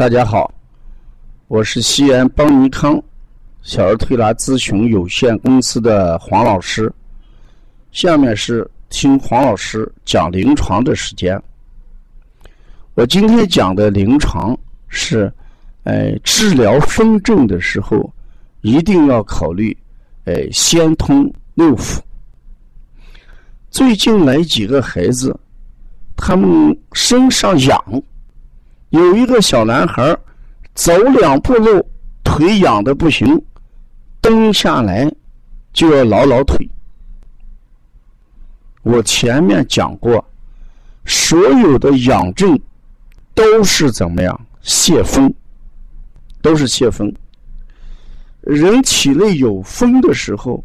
大家好，我是西安邦尼康小儿推拿咨询有限公司的黄老师。下面是听黄老师讲临床的时间。我今天讲的临床是，呃，治疗风症的时候一定要考虑，呃，先通六腑。最近来几个孩子，他们身上痒。有一个小男孩走两步路，腿痒的不行，蹲下来就要挠挠腿。我前面讲过，所有的痒症都是怎么样？泄风，都是泄风。人体内有风的时候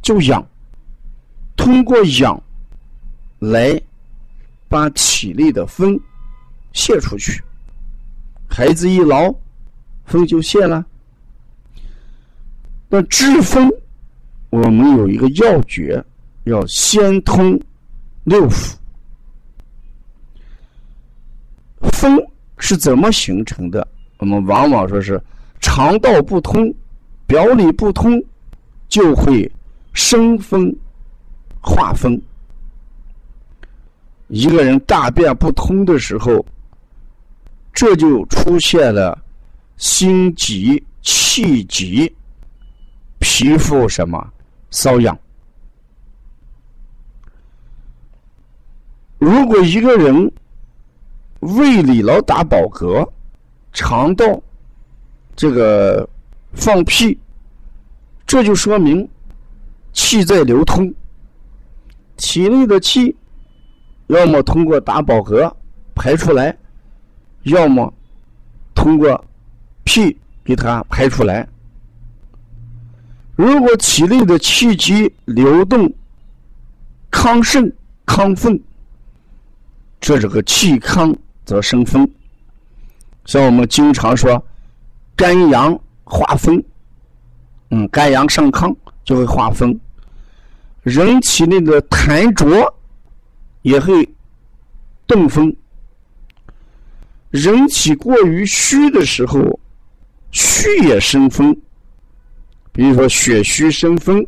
就痒，通过痒来把体内的风。泄出去，孩子一劳，风就泄了。那治风，我们有一个要诀，要先通六腑。风是怎么形成的？我们往往说是肠道不通，表里不通，就会生风化风。一个人大便不通的时候。这就出现了心急、气急、皮肤什么瘙痒。如果一个人胃里老打饱嗝，肠道这个放屁，这就说明气在流通，体内的气要么通过打饱嗝排出来。要么通过屁给它排出来。如果体内的气机流动亢盛亢奋，这是个气亢则生风。像我们经常说肝阳化风，嗯，肝阳上亢就会化风。人体内的痰浊也会动风。人体过于虚的时候，虚也生风。比如说血虚生风，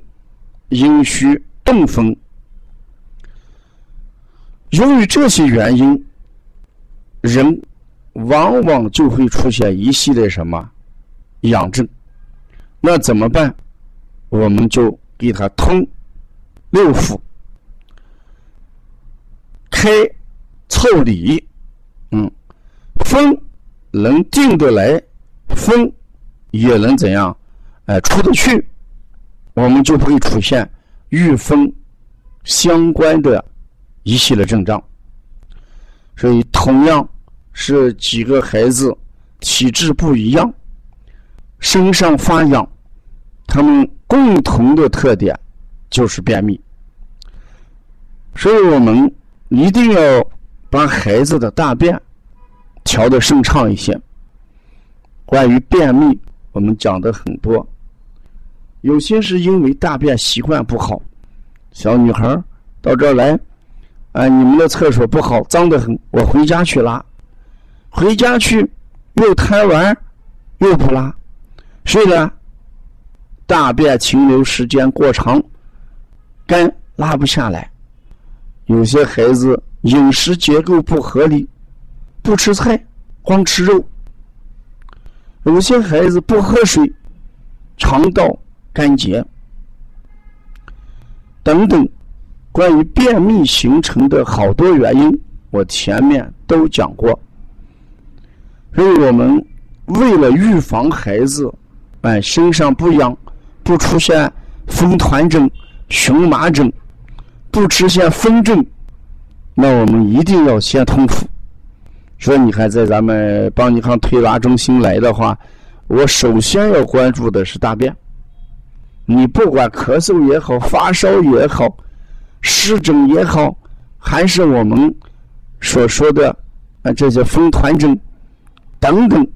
阴虚动风。由于这些原因，人往往就会出现一系列什么养症。那怎么办？我们就给他通六腑，开凑理，嗯。风能进得来，风也能怎样？哎，出得去，我们就会出现遇风相关的一系列症状。所以，同样是几个孩子体质不一样，身上发痒，他们共同的特点就是便秘。所以我们一定要把孩子的大便。调的顺畅一些。关于便秘，我们讲的很多。有些是因为大便习惯不好，小女孩到这儿来，啊，你们的厕所不好，脏得很，我回家去拉。回家去又贪玩，又不拉，所以呢，大便停留时间过长，干拉不下来。有些孩子饮食结构不合理。不吃菜，光吃肉。有些孩子不喝水，肠道干结，等等。关于便秘形成的好多原因，我前面都讲过。所以我们为了预防孩子哎身上不痒，不出现风团症、荨麻疹，不出现风症，那我们一定要先通腑。说你还在咱们邦尼康推拿中心来的话，我首先要关注的是大便。你不管咳嗽也好，发烧也好，湿疹也好，还是我们所说的啊这些风团症等等，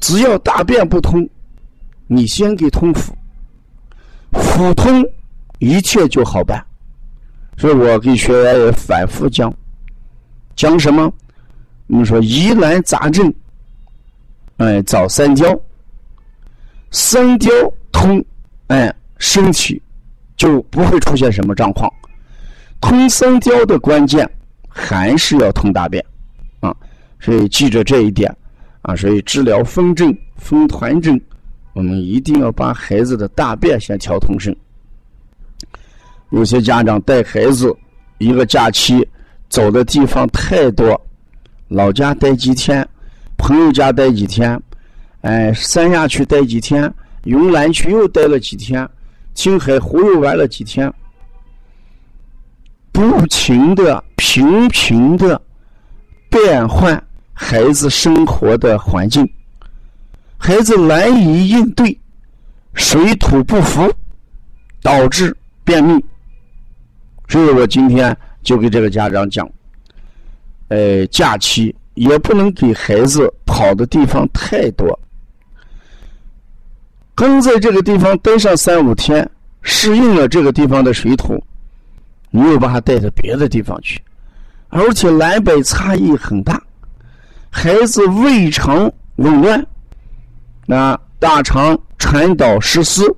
只要大便不通，你先给通腑，腹通一切就好办。所以我给学员也反复讲，讲什么？我们说疑难杂症，哎，早三焦，三焦通，哎，身体就不会出现什么状况。通三焦的关键还是要通大便啊，所以记着这一点啊。所以治疗风症、风团症，我们一定要把孩子的大便先调通顺。有些家长带孩子一个假期走的地方太多，老家待几天，朋友家待几天，哎，三亚去待几天，云南去又待了几天，青海湖又玩了几天，不停的、频频的变换孩子生活的环境，孩子难以应对，水土不服，导致便秘。所以我今天就给这个家长讲，呃，假期也不能给孩子跑的地方太多。刚在这个地方待上三五天，适应了这个地方的水土，你又把他带到别的地方去，而且南北差异很大，孩子胃肠紊乱，那大肠传导失司，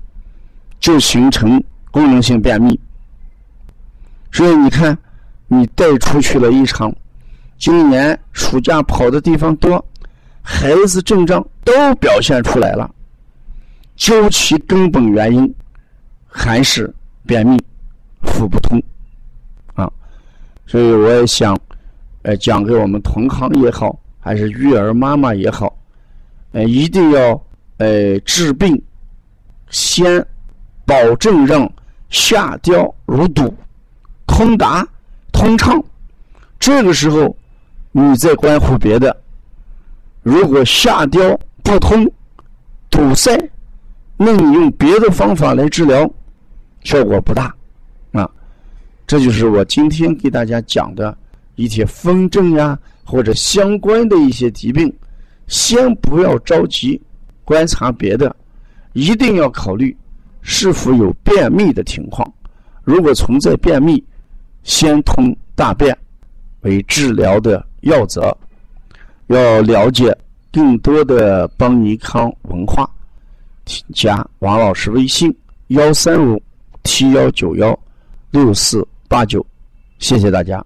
就形成功能性便秘。所以你看，你带出去了一场，今年暑假跑的地方多，孩子症状都表现出来了，究其根本原因，还是便秘、腹不通，啊，所以我也想，呃，讲给我们同行也好，还是育儿妈妈也好，呃，一定要呃治病，先保证让下焦如堵。通达、通畅，这个时候你再关乎别的。如果下焦不通、堵塞，那你用别的方法来治疗，效果不大啊。这就是我今天给大家讲的一些风症呀，或者相关的一些疾病，先不要着急观察别的，一定要考虑是否有便秘的情况。如果存在便秘，先通大便为治疗的要则，要了解更多的邦尼康文化，请加王老师微信幺三五七幺九幺六四八九，谢谢大家。